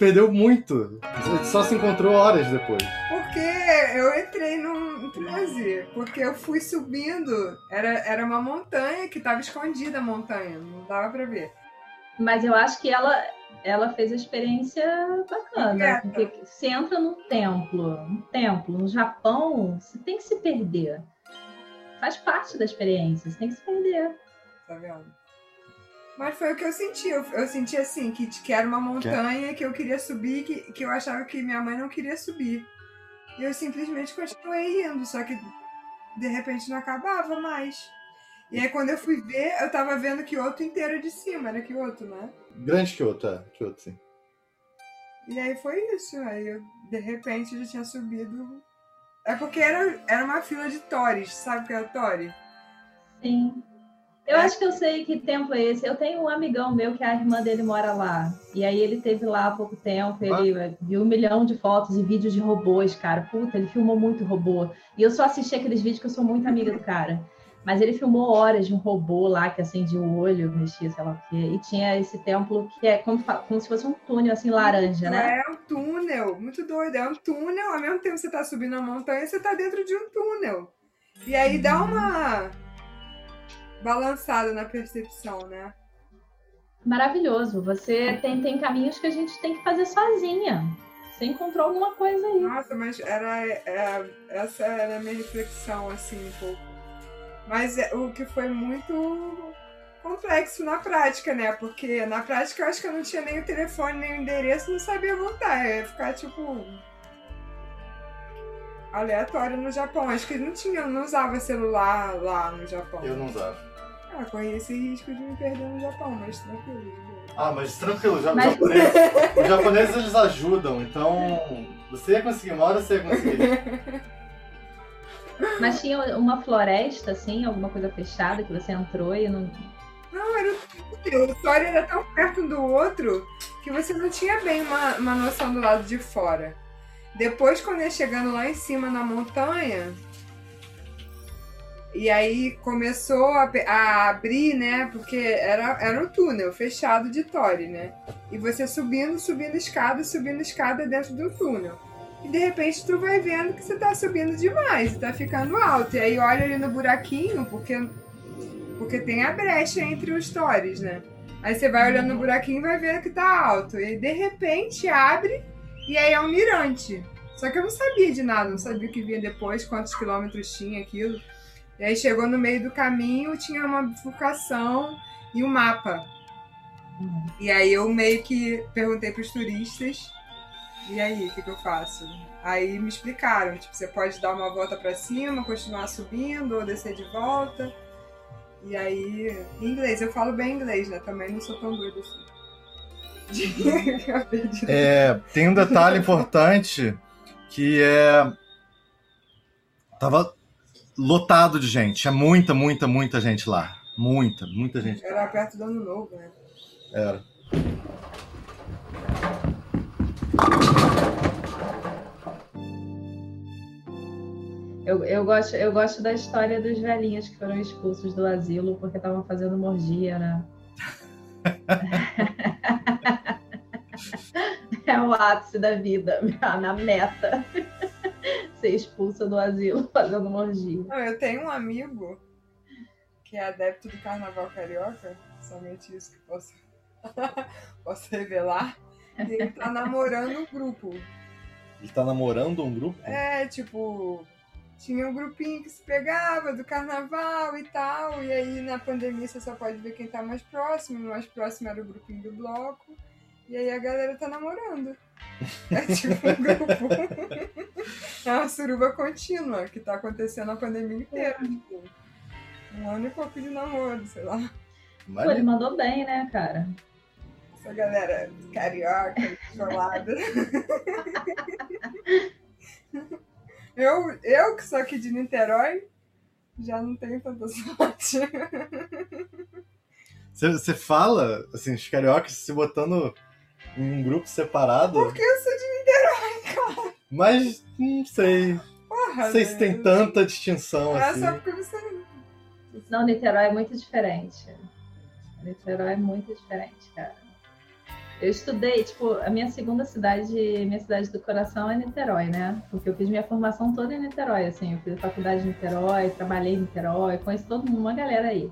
perdeu muito. Só se encontrou horas depois. Porque eu entrei num transe, porque eu fui subindo, era, era uma montanha que tava escondida a montanha, não dava pra ver. Mas eu acho que ela, ela fez a experiência bacana. Porque você entra num templo, um templo, no Japão, você tem que se perder. Faz parte da experiência, você tem que se perder. Tá vendo? Mas foi o que eu senti. Eu, eu senti assim, que, que era uma montanha que eu queria subir, que, que eu achava que minha mãe não queria subir. E eu simplesmente continuei indo, só que de repente não acabava mais. E aí quando eu fui ver, eu tava vendo Kyoto inteiro de cima, era Kyoto, né? Grande Kyoto, é. Kyoto, sim. E aí foi isso. Aí eu, de repente, já tinha subido. É porque era, era uma fila de Tories, sabe o que é Tori? Sim. Eu É. acho que eu sei que tempo é esse. Eu tenho um amigão meu que a irmã dele mora lá. E aí ele teve lá há pouco tempo. Ele eh, viu um milhão de fotos e vídeos de robôs, cara. Puta, ele filmou muito robô. E eu só assisti aqueles vídeos que eu sou muito amiga do cara. Mas ele filmou horas de um robô lá que acendia o olho, mexia, sei lá o quê. E tinha esse templo que é como, como se fosse um túnel assim laranja, né? É um túnel, muito doido. É um túnel, ao mesmo tempo que você tá subindo a montanha, você tá dentro de um túnel. E aí dá uma balançada na percepção, né? Maravilhoso. Você tem, tem caminhos que a gente tem que fazer sozinha. Você encontrou alguma coisa aí. Nossa, mas era, é, essa era a minha reflexão, assim, um pouco. Mas é, o que foi muito complexo na prática, né? Porque na prática eu acho que eu não tinha nem o telefone, nem o endereço, não sabia voltar. Eu ia ficar, tipo, aleatório no Japão. Acho que não tinha, não usava celular lá no Japão. Eu não usava. Ah, corri esse risco de me perder no Japão, mas tranquilo. Ah, mas tranquilo, já, Mas- os, japoneses, os japoneses eles ajudam, então você ia conseguir, uma hora você ia conseguir. Mas tinha uma floresta, assim, alguma coisa fechada que você entrou e não. Não, era o túnel. O Tori era tão perto um do outro que você não tinha bem uma, uma noção do lado de fora. Depois, quando ia chegando lá em cima na montanha, e aí começou a, a abrir, né? Porque era, era um túnel fechado de Tori, né? E você subindo, subindo escada, subindo escada dentro do túnel. E de repente tu vai vendo que você tá subindo demais, tá ficando alto. E aí olha ali no buraquinho, porque porque tem a brecha entre os stories, né? Aí você vai olhando no buraquinho e vai vendo que tá alto. E de repente abre e aí é um mirante. Só que eu não sabia de nada, não sabia o que vinha depois, quantos quilômetros tinha aquilo. E aí chegou no meio do caminho, tinha uma bifurcação e um mapa. E aí eu meio que perguntei pros turistas, e aí, o que, que eu faço? Aí me explicaram, tipo, você pode dar uma volta pra cima, continuar subindo ou descer de volta. E aí, em inglês, eu falo bem inglês, né? Também não sou tão doida assim. É, tem um detalhe importante que é. Tava lotado de gente. Tinha muita, muita, muita gente lá. Muita, muita gente. Era perto do ano novo, né? Era. Eu, eu, gosto, eu gosto da história dos velhinhos que foram expulsos do asilo porque estavam fazendo morgia, né? é o ápice da vida, na meta. Ser expulsa do asilo fazendo morgia. Não, eu tenho um amigo que é adepto do carnaval carioca, somente isso que posso, posso revelar. E ele tá namorando um grupo. Ele tá namorando um grupo? É, tipo, tinha um grupinho que se pegava do carnaval e tal, e aí na pandemia você só pode ver quem tá mais próximo, o mais próximo era o grupinho do bloco, e aí a galera tá namorando. É tipo um grupo. É uma suruba contínua que tá acontecendo a pandemia inteira. Tipo, um ano e pouco de namoro, sei lá. Pô, ele mandou bem, né, cara? Essa galera carioca, isolada. eu, eu que sou aqui de Niterói, já não tenho tanta sorte. Você, você fala, assim, os cariocas se botando em um grupo separado, Porque eu sou de Niterói, mas não sei. porra. Não sei se tem velho. tanta distinção É assim. só porque você. Não, Niterói é muito diferente. Niterói é muito diferente, cara. Eu estudei, tipo, a minha segunda cidade, minha cidade do coração é Niterói, né? Porque eu fiz minha formação toda em Niterói, assim, eu fiz a faculdade em Niterói, trabalhei em Niterói, conheço todo mundo, uma galera aí.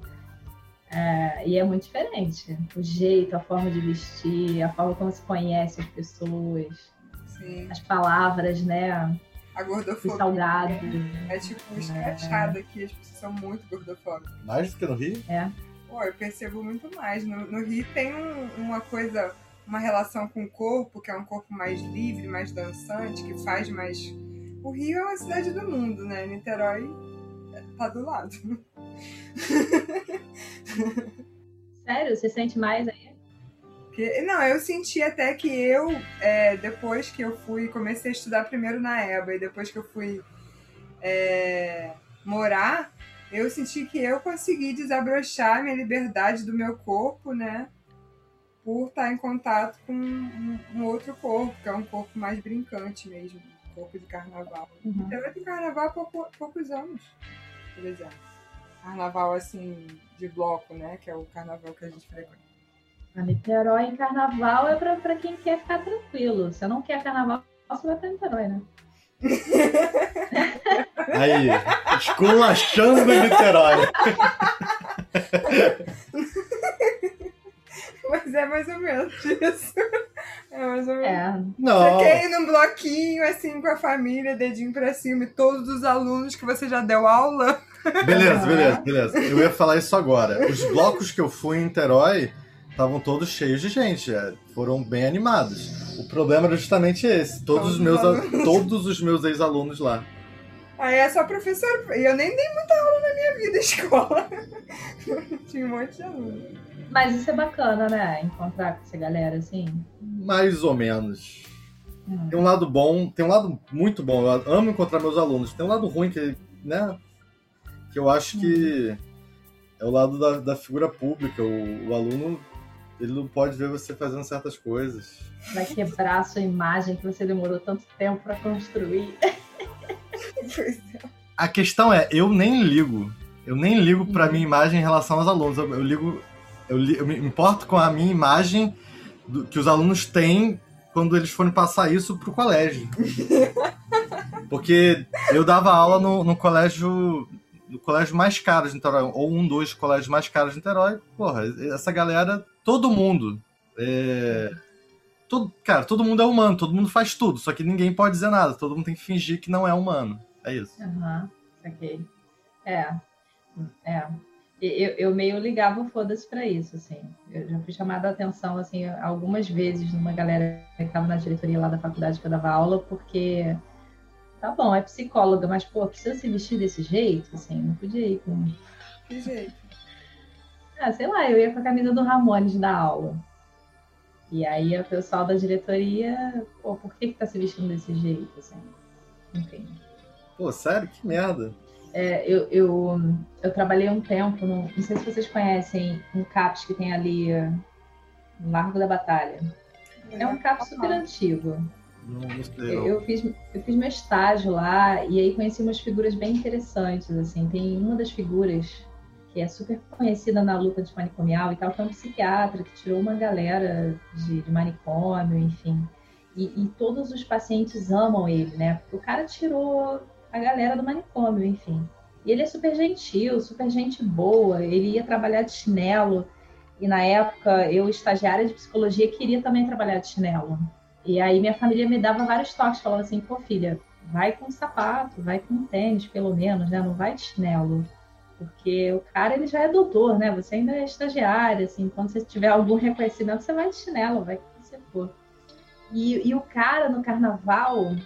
É, e é muito diferente. O jeito, a forma de vestir, a forma como se conhece as pessoas, Sim. as palavras, né? A gordofobia. Os salgados. É tipo escrachado é. aqui, as pessoas são muito gordofóbicas. Mais do que no Rio? É. Pô, eu percebo muito mais. No, no Rio tem um, uma coisa uma relação com o corpo, que é um corpo mais livre, mais dançante, que faz mais. O Rio é uma cidade do mundo, né? Niterói tá do lado. Sério? Você sente mais aí? Que, não, eu senti até que eu, é, depois que eu fui, comecei a estudar primeiro na EBA e depois que eu fui é, morar, eu senti que eu consegui desabrochar minha liberdade do meu corpo, né? por estar em contato com um, um, outro corpo, que é um corpo mais brincante mesmo, um corpo de carnaval. Uhum. Eu tenho carnaval há pouco, poucos anos, por exemplo. Carnaval assim, de bloco, né? Que é o carnaval que a gente frequenta. A Niterói em carnaval é pra, pra quem quer ficar tranquilo. Se não quer carnaval, você vai pra Niterói, né? Aí, esculachando Niterói. Mas é mais ou menos isso. É mais ou menos. É. Não. Você quer ir num bloquinho, assim, com a família, dedinho pra cima, e todos os alunos que você já deu aula. Beleza, beleza, beleza. Eu ia falar isso agora. Os blocos que eu fui em Niterói estavam todos cheios de gente. É, foram bem animados. O problema era justamente esse. Todos, os meus, todos os meus ex-alunos lá. Aí é só professor. E eu nem dei muita aula na minha vida escola. Tinha um monte de alunos. Mas isso é bacana, né? Encontrar com essa galera assim. Mais ou menos. Hum. Tem um lado bom, tem um lado muito bom. Eu amo encontrar meus alunos. Tem um lado ruim que, né? Que eu acho que é o lado da, da figura pública. O, o, aluno, ele não pode ver você fazendo certas coisas. Vai quebrar a sua imagem que você demorou tanto tempo para construir. a questão é, eu nem ligo. Eu nem ligo para minha imagem em relação aos alunos. Eu, eu ligo eu, eu me importo com a minha imagem do, que os alunos têm quando eles forem passar isso pro colégio. Porque eu dava aula no, no colégio no colégio mais caro de Niterói, ou um dos colégios mais caros de Niterói. Porra, essa galera, todo mundo. É, todo, cara, todo mundo é humano, todo mundo faz tudo, só que ninguém pode dizer nada, todo mundo tem que fingir que não é humano. É isso. Aham, uhum, ok. É. É eu, eu meio ligava foda-se para isso, assim. Eu já fui chamada a atenção, assim, algumas vezes numa galera que estava na diretoria lá da faculdade que eu dava aula, porque tá bom, é psicóloga, mas, pô, precisa se vestir desse jeito, assim, não podia ir com... Que jeito? Ah, sei lá, eu ia com a camisa do Ramones da aula. E aí o pessoal da diretoria, pô, por que que tá se vestindo desse jeito, assim? Enfim. Pô, sério? Que merda. É, eu, eu, eu, trabalhei um tempo, no, não sei se vocês conhecem um CAPS que tem ali no Largo da Batalha. É um CAPS super antigo. Não, não sei, não. Eu, fiz, eu fiz meu estágio lá e aí conheci umas figuras bem interessantes. Assim. Tem uma das figuras que é super conhecida na luta de manicomial e tal, que é um psiquiatra que tirou uma galera de, de manicômio, enfim. E, e, todos os pacientes amam ele, né? O cara tirou a galera do manicômio, enfim. E ele é super gentil, super gente boa. Ele ia trabalhar de chinelo. E na época, eu, estagiária de psicologia, queria também trabalhar de chinelo. E aí minha família me dava vários toques, falava assim, pô, filha, vai com sapato, vai com tênis, pelo menos, né? Não vai de chinelo. Porque o cara, ele já é doutor, né? Você ainda é estagiária, assim. Quando você tiver algum reconhecimento, você vai de chinelo, vai com você for. E, e o cara, no carnaval,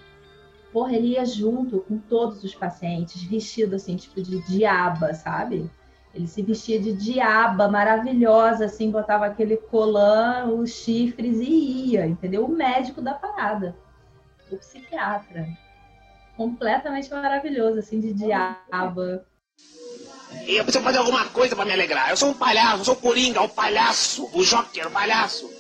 porra, ele ia junto com todos os pacientes, vestido assim, tipo de diaba, sabe? Ele se vestia de diaba maravilhosa, assim, botava aquele colã, os chifres e ia, entendeu? O médico da parada, o psiquiatra. Completamente maravilhoso, assim, de diaba. E eu preciso fazer alguma coisa para me alegrar. Eu sou um palhaço, eu sou o Coringa, o palhaço, o Joker, o palhaço.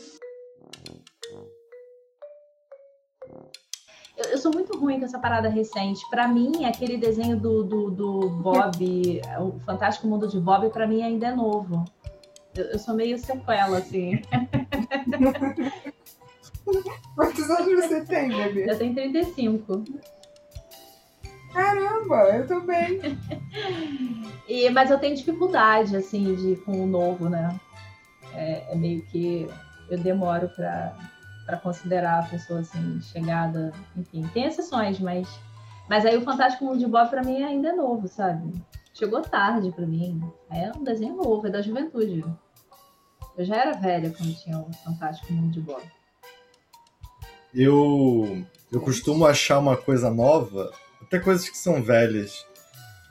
Eu, eu, sou muito ruim com essa parada recente. Para mim, aquele desenho do, do, do Bob, o Fantástico Mundo de Bob, para mim ainda é novo. Eu, eu, sou meio sequela, assim. Quantos anos você tem, bebê? Eu tenho 35. Caramba, eu tô bem. E, mas eu tenho dificuldade, assim, de com o novo, né? É, é meio que eu demoro pra, pra considerar a pessoa, assim, chegada. Enfim, tem exceções, mas. Mas aí o Fantástico Mundo de Bob pra mim ainda é novo, sabe? Chegou tarde pra mim. É um desenho novo, é da juventude. Eu já era velha quando tinha o Fantástico Mundo de Bob. Eu, eu costumo achar uma coisa nova, até coisas que são velhas,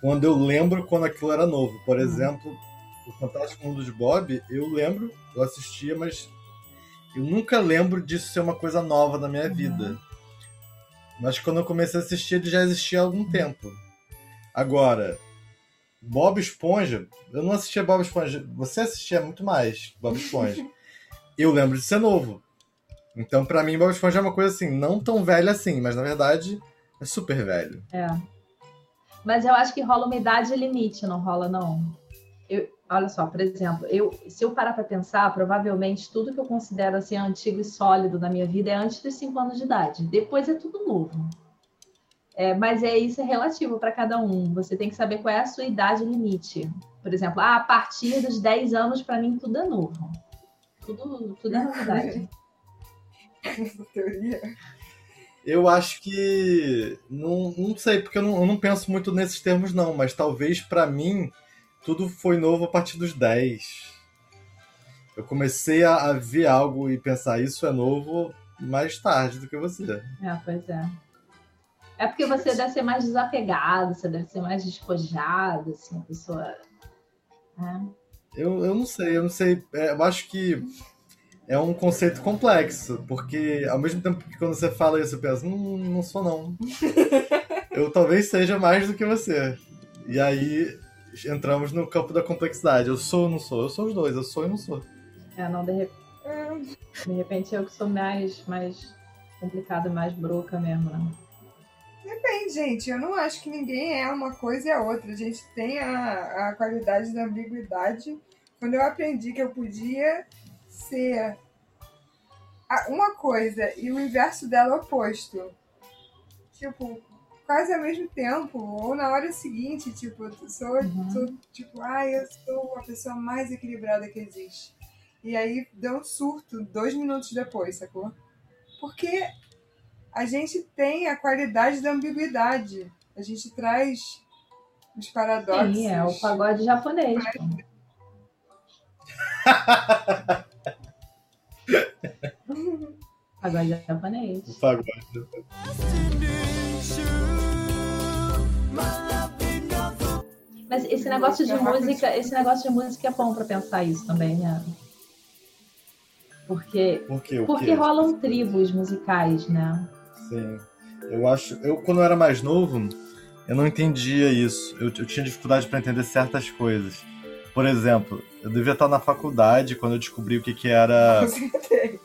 quando eu lembro quando aquilo era novo. Por exemplo, o Fantástico Mundo de Bob, eu lembro, eu assistia, mas eu nunca lembro disso ser uma coisa nova na minha vida. Mas quando eu comecei a assistir, ele já existia há algum tempo. Agora, Bob Esponja, eu não assistia Bob Esponja. Você assistia muito mais Bob Esponja. eu lembro de ser novo. Então, pra mim, Bob Esponja é uma coisa assim, não tão velha assim, mas na verdade é super velho. É. Mas eu acho que rola uma idade limite, não rola, não. Eu, olha só, por exemplo, eu, se eu parar para pensar, provavelmente tudo que eu considero assim antigo e sólido na minha vida é antes dos 5 anos de idade. Depois é tudo novo. É, mas é isso é relativo para cada um. Você tem que saber qual é a sua idade limite. Por exemplo, ah, a partir dos 10 anos, para mim, tudo é novo. Tudo, tudo é novidade. Essa teoria. Eu acho que. Não, não sei, porque eu não, eu não penso muito nesses termos, não, mas talvez pra mim tudo foi novo a partir dos 10. Eu comecei a, a ver algo e pensar isso é novo mais tarde do que você. É, pois é. É porque você deve ser mais desapegado, você deve ser mais despojado, assim, a pessoa. né? Eu, eu não sei, eu não sei. É, eu acho que é um conceito complexo, porque ao mesmo tempo que quando você fala isso, eu penso, não, não sou não. eu talvez seja mais do que você. E aí entramos no campo da complexidade. Eu sou ou não sou? Eu sou os dois, eu sou e não sou. É, não, de, de repente eu que sou mais, mais complicada, mais broca mesmo, né? Depende, gente. Eu não acho que ninguém é uma coisa e a outra. A gente tem a, a qualidade da ambiguidade. Quando eu aprendi que eu podia ser uma coisa e o inverso dela oposto. Tipo, quase ao mesmo tempo, ou na hora seguinte, tipo, eu sou, Uhum. sou tipo, ah, eu sou a pessoa mais equilibrada que existe. E aí deu um surto dois minutos depois, sacou? Porque a gente tem a qualidade da ambiguidade. A gente traz os paradoxos. Sim, é o pagode japonês. pô. pagode japonês. O pagode. Mas esse negócio de música, esse negócio de música é bom pra pensar isso também, né? Porque, Por quê? Porque rolam tribos musicais, né? Sim. Eu acho. Eu, quando eu era mais novo, eu não entendia isso. Eu, eu tinha dificuldade para entender certas coisas. Por exemplo, eu devia estar na faculdade quando eu descobri o que, que era.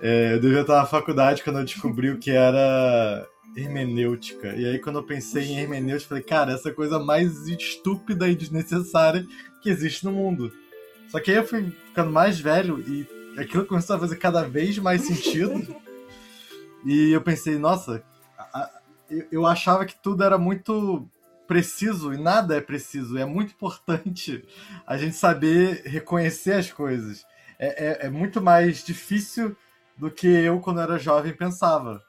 É, eu devia estar na faculdade quando eu descobri o que era hermenêutica. E aí, quando eu pensei em hermenêutica, falei, cara, essa é coisa mais estúpida e desnecessária que existe no mundo. Só que aí eu fui ficando mais velho e aquilo começou a fazer cada vez mais sentido. e eu pensei, nossa, a- a- eu, eu achava que tudo era muito preciso e nada é preciso. É muito importante a gente saber reconhecer as coisas. É, é, é muito mais difícil do que eu, quando era jovem, pensava.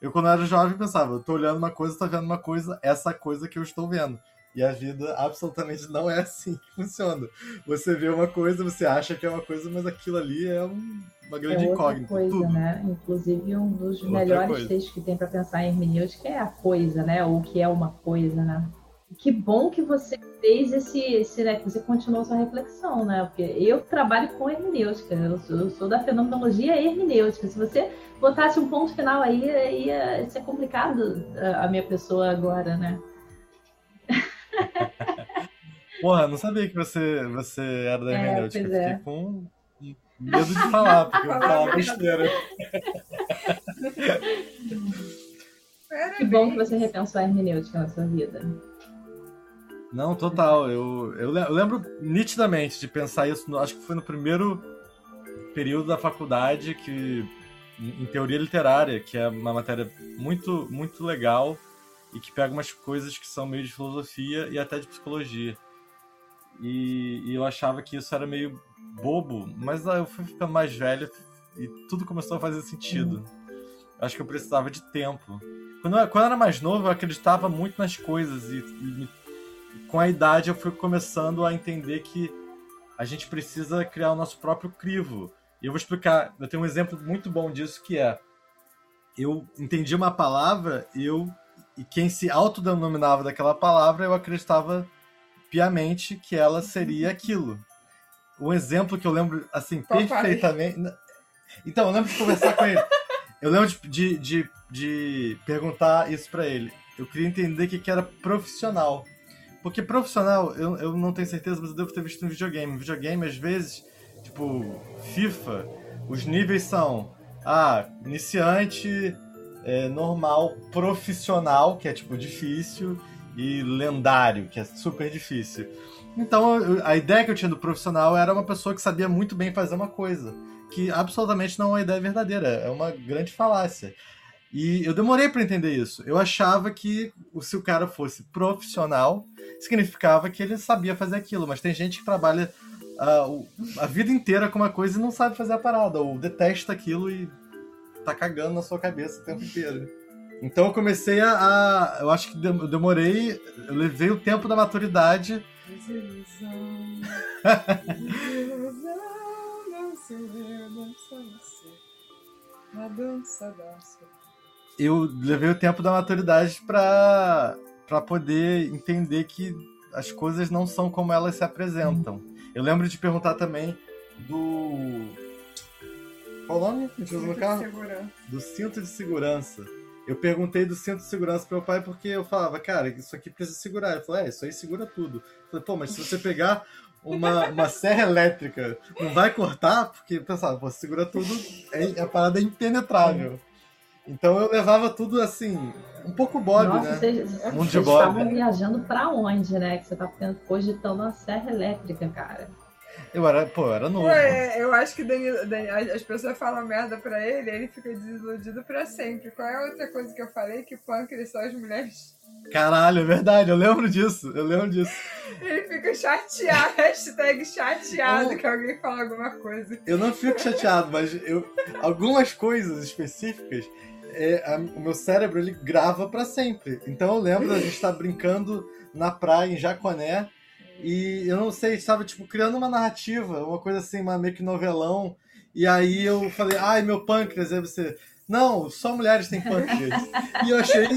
Eu, quando era jovem, pensava, eu tô olhando uma coisa, tô vendo uma coisa, essa coisa que eu estou vendo. E a vida absolutamente não é assim que funciona. Você vê uma coisa, você acha que é uma coisa, mas aquilo ali é um- uma grande é outra incógnita. coisa, tudo. né? Inclusive, um dos Outra melhores coisa. textos que tem para pensar em hermenêutica é a coisa, né? Ou o que é uma coisa, né? Que bom que você fez esse, esse né? que você continuou sua reflexão, né? Porque eu trabalho com hermenêutica, eu sou, eu sou da fenomenologia hermenêutica. Se você botasse um ponto final aí, ia ser complicado a a minha pessoa agora, né? Porra, não sabia que você, você era da É, hermenêutica. é. Fiquei com medo de falar, porque eu vou falar besteira. Que bom que você repensou a hermenêutica na sua vida. Não, total. Eu, eu le- eu lembro nitidamente de pensar isso, no- acho que foi no primeiro período da faculdade que, em teoria literária, que é uma matéria muito, muito legal e que pega umas coisas que são meio de filosofia e até de psicologia. E, e eu achava que isso era meio bobo, mas aí eu fui ficando mais velho e tudo começou a fazer sentido. Acho que eu precisava de tempo. Quando eu, quando eu era mais novo, eu acreditava muito nas coisas e, e com a idade eu fui começando a entender que a gente precisa criar o nosso próprio crivo. E eu vou explicar, eu tenho um exemplo muito bom disso que é eu entendi uma palavra e eu e quem se autodenominava daquela palavra, eu acreditava piamente que ela seria aquilo. Um exemplo que eu lembro assim Papai. perfeitamente. Então, eu lembro de conversar com ele. Eu lembro de, de, de perguntar isso pra ele. Eu queria entender o que, que era profissional. Porque profissional, eu, eu não tenho certeza, mas eu devo ter visto no videogame. Videogame, às vezes, tipo, FIFA, os níveis são ah, iniciante, é, normal, profissional, que é tipo difícil, e lendário, que é super difícil. Então eu- a ideia que eu tinha do profissional era uma pessoa que sabia muito bem fazer uma coisa, que absolutamente não é uma ideia verdadeira, é uma grande falácia. E eu demorei para entender isso. Eu achava que se o cara fosse profissional, significava que ele sabia fazer aquilo, mas tem gente que trabalha ah, o- a vida inteira com uma coisa e não sabe fazer a parada, ou detesta aquilo e tá cagando na sua cabeça o tempo inteiro. Então eu comecei a. a- eu acho que eu demorei, eu levei o tempo da maturidade. Vê, dança da. Eu levei o tempo da maturidade pra, pra poder entender que as coisas não são como elas se apresentam. Eu lembro de perguntar também do. Qual o nome carro? Segurança. do cinto de segurança. Eu perguntei do cinto de segurança pro meu pai porque eu falava, cara, isso aqui precisa segurar. Ele falou, é, isso aí segura tudo. Eu falei, pô, mas se você pegar uma, uma serra elétrica, não vai cortar? Porque eu pensava, pô, segura tudo, é, a parada é impenetrável. Então eu levava tudo assim, um pouco Bob, Nossa, né? vocês, Mundo de vocês Bob. estavam viajando pra onde, né? Que você tá cogitando uma serra elétrica, cara. Eu era, pô, eu era novo. Ué, eu acho que Danilo, Danilo- as pessoas falam merda pra ele, ele fica desiludido pra sempre. Qual é a outra coisa que eu falei? Que pâncreas só as mulheres. Caralho, é verdade, eu lembro disso, eu lembro disso. Ele fica chateado, hashtag chateado que alguém fala alguma coisa. Eu não fico chateado, mas eu, algumas coisas específicas, é, a- o meu cérebro ele grava pra sempre. Então eu lembro da gente estar brincando na praia em Jaconé e eu não sei, estava tipo criando uma narrativa, uma coisa assim, uma meio que novelão. E aí eu falei, ai meu pâncreas, aí você, não, só mulheres têm pâncreas. e eu achei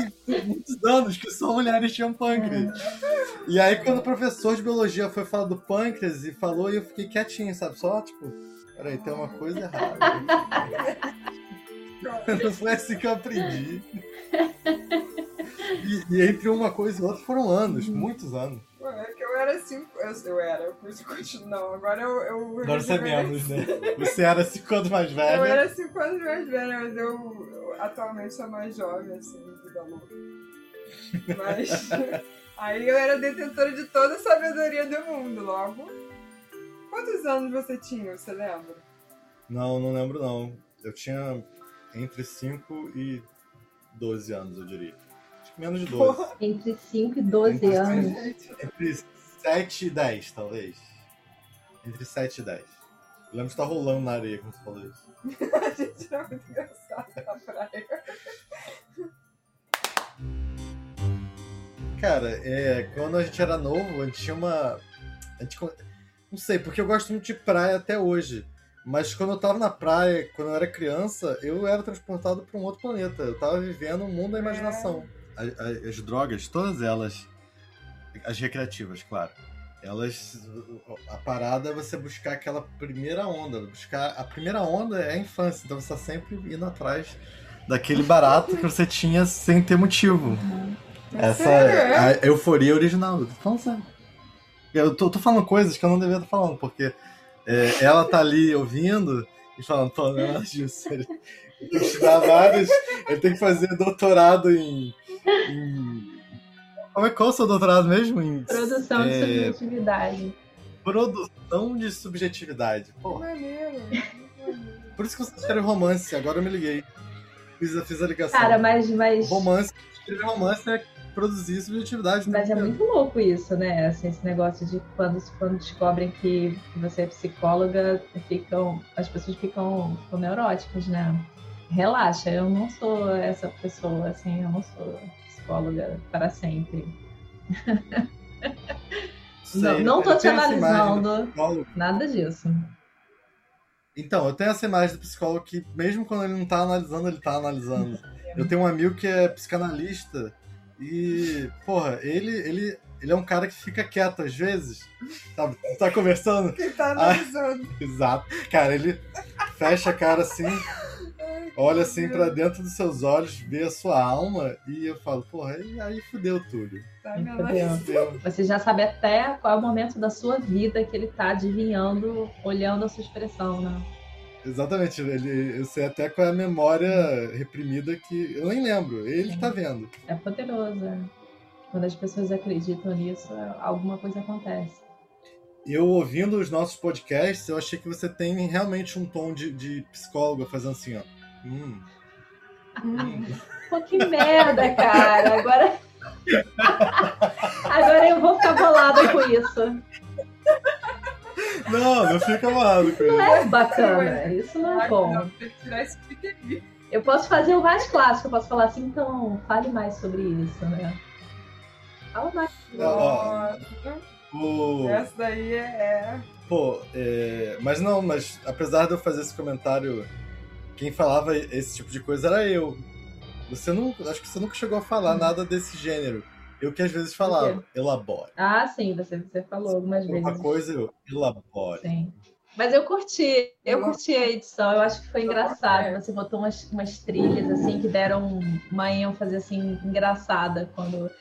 muitos anos que só mulheres tinham pâncreas. E aí quando o professor de biologia foi falar do pâncreas e falou, eu fiquei quietinho, sabe? Só tipo, peraí, tem uma coisa errada. Não foi assim que eu aprendi. E, e entre uma coisa e outra foram anos, muitos anos. Pô, É que eu era cinco. Eu, eu era, eu continuo. Não, agora eu. eu Agora você é menos, né? Você era cinco anos mais Eu velho. era cinco anos mais velha, mas eu, eu atualmente sou mais jovem, assim, vida louca. Mas. aí eu era detentora de toda a sabedoria do mundo, logo. Quantos anos você tinha, você lembra? Não, não lembro não. Eu tinha entre 5 e 12 anos, eu diria. Acho que menos de 12. Porra. Entre 5 e 12 Entre anos. Gente, Entre 7 e 10, talvez. Entre 7 e 10. Eu lembro de estar rolando na areia quando você falou isso. a gente era muito engraçado na praia. Cara, é, quando a gente era novo, a gente tinha uma. A gente, não sei, porque eu gosto muito de praia até hoje. Mas quando eu tava na praia, quando eu era criança, eu era transportado para um outro planeta. Eu tava vivendo um mundo da imaginação. A- a- As, drogas, todas elas, as recreativas, claro, elas. A parada é você buscar aquela primeira onda. Buscar. A primeira onda é a infância, então você tá sempre indo atrás daquele barato que você tinha sem ter motivo. Essa Sério, é é? a euforia original. Eu tô falando sério. Eu tô, tô falando coisas que eu não devia estar falando, porque é, ela tá ali ouvindo e falando, pô, não é nada disso. Ele tem que estudar vários. Ele tem que fazer doutorado em. em- Como é qual é o seu doutorado mesmo? Em Produção de É. subjetividade. produção de subjetividade. Pô, Maneiro. Por isso que você escreve romance, agora eu me liguei. Fiz, a- fiz a ligação. Cara, mas. mas... Romance, escrever romance é produzir subjetividade. Mas é muito louco isso, né? Assim, esse negócio de quando, quando descobrem que você é psicóloga, ficam, as pessoas ficam, ficam neuróticas, né? Relaxa, eu não sou essa pessoa, assim, eu não sou psicóloga para sempre. Sei, não, não tô te analisando, nada disso. Então, eu tenho essa imagem do psicólogo que, mesmo quando ele não tá analisando, ele tá analisando. Eu tenho um amigo que é psicanalista e, porra, ele, ele, ele é um cara que fica quieto às vezes. Sabe? Tá conversando? Que tá analisando. Exato. Cara, ele fecha a cara assim, olha assim pra dentro dos seus olhos, vê a sua alma e eu falo, porra, e aí fudeu tudo. Tá. Fudeu. Você já sabe até qual é o momento da sua vida que ele tá adivinhando, olhando a sua expressão, né? Exatamente, ele, eu sei até qual é a memória reprimida que eu nem lembro, ele tá vendo. É poderoso. é. Quando as pessoas acreditam nisso, alguma coisa acontece. Eu ouvindo os nossos podcasts, eu achei que você tem realmente um tom de, de psicóloga fazendo assim, ó. Hum, Hum. Pô, que merda, cara. Agora. Agora eu vou ficar bolada com isso. Não, não fica maluco. Não é bacana. Isso não é bom. não, tem que tirar esse piquenique. Eu posso fazer o mais clássico. Eu posso falar assim, então, fale mais sobre isso, né? Fala mais. Ó, Nossa, O... essa daí é. Pô, é, mas não, mas apesar de eu fazer esse comentário, quem falava esse tipo de coisa era eu. Você não, acho que você nunca chegou a falar nada desse gênero. Eu que às vezes falava, elabore. Ah, sim, você, você falou algumas Uma vezes. coisa eu, elabore. Sim. Mas eu curti, eu curti a edição, eu acho que foi engraçado. Você botou umas, umas trilhas assim que deram uma ênfase assim engraçada quando.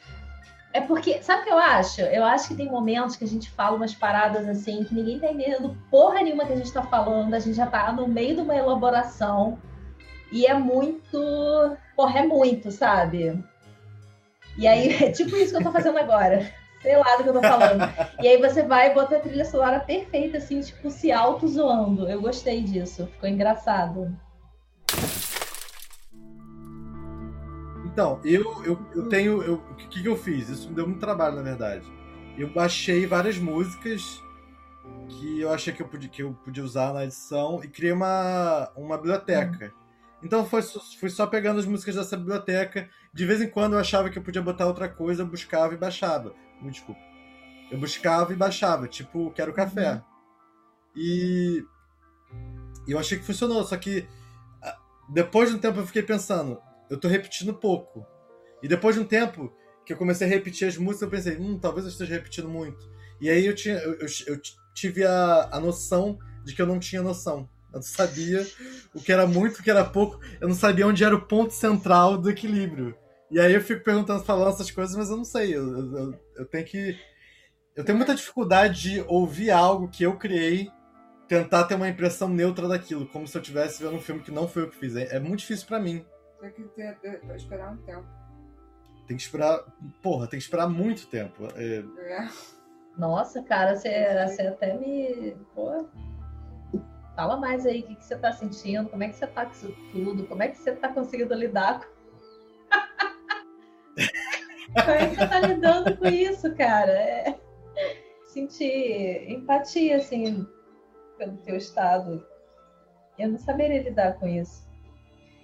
É porque, sabe o que eu acho? Eu acho que tem momentos que a gente fala umas paradas assim que ninguém tá entendendo porra nenhuma que a gente tá falando, a gente já tá no meio de uma elaboração e é muito. Porra, é muito, sabe? E aí, é tipo isso que eu tô fazendo agora. Sei lá do que eu tô falando. E aí você vai e bota a trilha sonora perfeita, assim, tipo, se auto-zoando. Eu gostei disso, ficou engraçado. Então, eu, eu, eu tenho. eu- o que, que eu fiz? Isso me deu muito trabalho, na verdade. Eu baixei várias músicas que eu achei que eu podia, que eu podia usar na edição e criei uma, uma biblioteca. Então foi, fui só pegando as músicas dessa biblioteca. De vez em quando eu achava que eu podia botar outra coisa, eu buscava e baixava. Me desculpa. Eu buscava e baixava, tipo, quero café. E e eu achei que funcionou, só que ah, depois de um tempo eu fiquei pensando, eu tô repetindo pouco. E depois de um tempo que eu comecei a repetir as músicas, eu pensei, hum, talvez eu esteja repetindo muito. E aí eu, tinha, eu, eu- eu tive a, a noção de que eu não tinha noção. Eu não sabia o que era muito, o que era pouco. Eu não sabia onde era o ponto central do equilíbrio. E aí eu fico perguntando, falando essas coisas, mas eu não sei. Eu, eu- eu- tenho que. Eu tenho muita dificuldade de ouvir algo que eu criei, tentar ter uma impressão neutra daquilo, como se eu estivesse vendo um filme que não foi eu que fiz. É, é muito difícil pra mim. Tem que ter, ter- esperar um tempo. Tem que esperar. Porra, tem que esperar muito tempo. É, É. Nossa, cara, você, você até me. Pô. Fala mais aí, o que, que você tá sentindo? Como é que você tá com isso tudo? Como é que você tá conseguindo lidar com. Como é que você tá lidando com isso, cara? É... Sentir empatia, assim, pelo teu estado. Eu não saberia lidar com isso.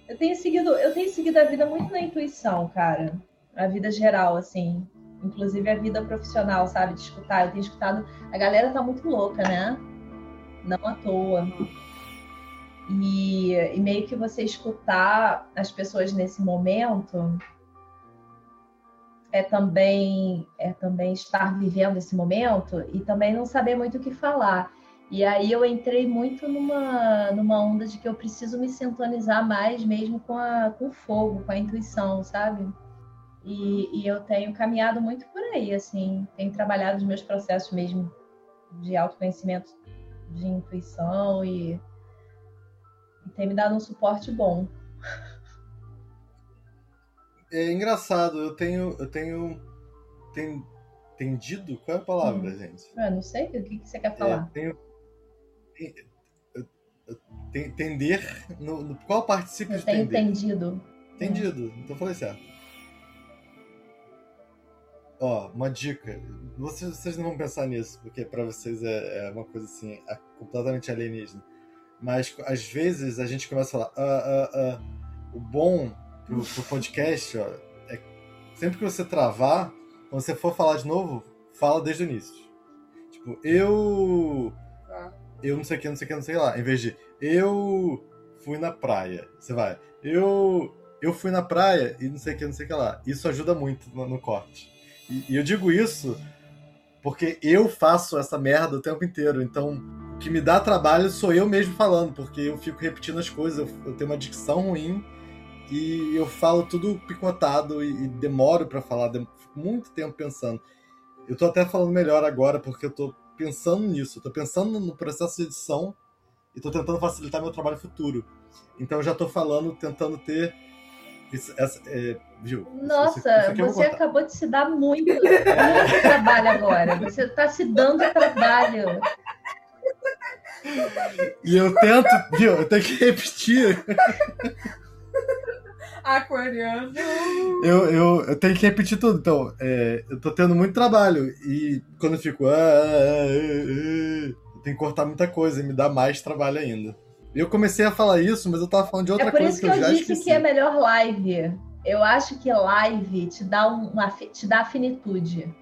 Eu tenho seguido, eu tenho seguido a vida muito na intuição, cara. A vida geral, assim. Inclusive a vida profissional, sabe? De escutar. Eu tenho escutado. A galera tá muito louca, né? Não à toa. E, e meio que você escutar as pessoas nesse momento é também é também estar vivendo esse momento e também não saber muito o que falar. E aí eu entrei muito numa, numa onda de que eu preciso me sintonizar mais mesmo com, a, com o fogo, com a intuição, sabe? E, e eu tenho caminhado muito por aí, assim, tenho trabalhado os meus processos mesmo de autoconhecimento, de intuição e, e tem me dado um suporte bom. é engraçado, eu tenho. Eu tenho. Ten, tendido? Qual é a palavra, gente? Eu não sei o que, que você quer É, falar. tenho, eu, Tem- Tender. No, no- qual participio Eu de tenho tender? entendido. Entendido. Então eu falei certo. Ó, uma dica. Vocês, vocês não vão pensar nisso, porque pra vocês é, é uma coisa assim, a- completamente alienígena. Mas às vezes a gente começa a falar. "Ah, ah, ah". O bom pro, pro podcast, ó, é sempre que você travar, quando você for falar de novo, fala desde o início. Tipo, eu. Tá. Eu não sei o que, não sei o que, não sei lá. Em vez de eu fui na praia. Você vai. Eu. Eu fui na praia e não sei o que, não sei o que lá. Isso ajuda muito no, no corte. E, e eu digo isso porque eu faço essa merda o tempo inteiro. Então, o que me dá trabalho sou eu mesmo falando, porque eu fico repetindo as coisas, eu, eu tenho uma dicção ruim e eu falo tudo picotado e, e demoro pra falar, fico muito tempo pensando. Eu tô até falando melhor agora porque eu tô pensando nisso, eu tô pensando no processo de edição e tô tentando facilitar meu trabalho futuro. Então eu já tô falando, tentando ter. Isso, essa, é? Isso- Nossa, isso você acabou de se dar muito, muito trabalho agora. Você está se dando trabalho. E eu tento, viu? Eu tenho que repetir. Aquariano. Eu, eu, eu tenho que repetir tudo. Então, é, eu tô tendo muito trabalho. E quando eu fico. "Ah, ah, ah, ah", eu tenho que cortar muita coisa e me dá mais trabalho ainda. Eu comecei a falar isso, mas eu tava falando de outra É por coisa isso que que eu eu disse esqueci. que é melhor live. Eu acho que live te dá um, uma te dá afinitude.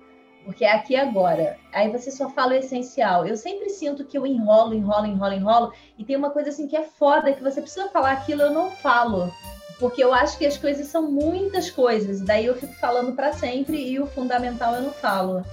Porque é aqui e agora. Aí você só fala o essencial. Eu sempre sinto que eu enrolo, enrolo, enrolo, enrolo. E tem uma coisa assim que é foda, que você precisa falar aquilo, eu não falo. Porque eu acho que as coisas são muitas coisas. Daí eu fico falando pra sempre e o fundamental eu não falo.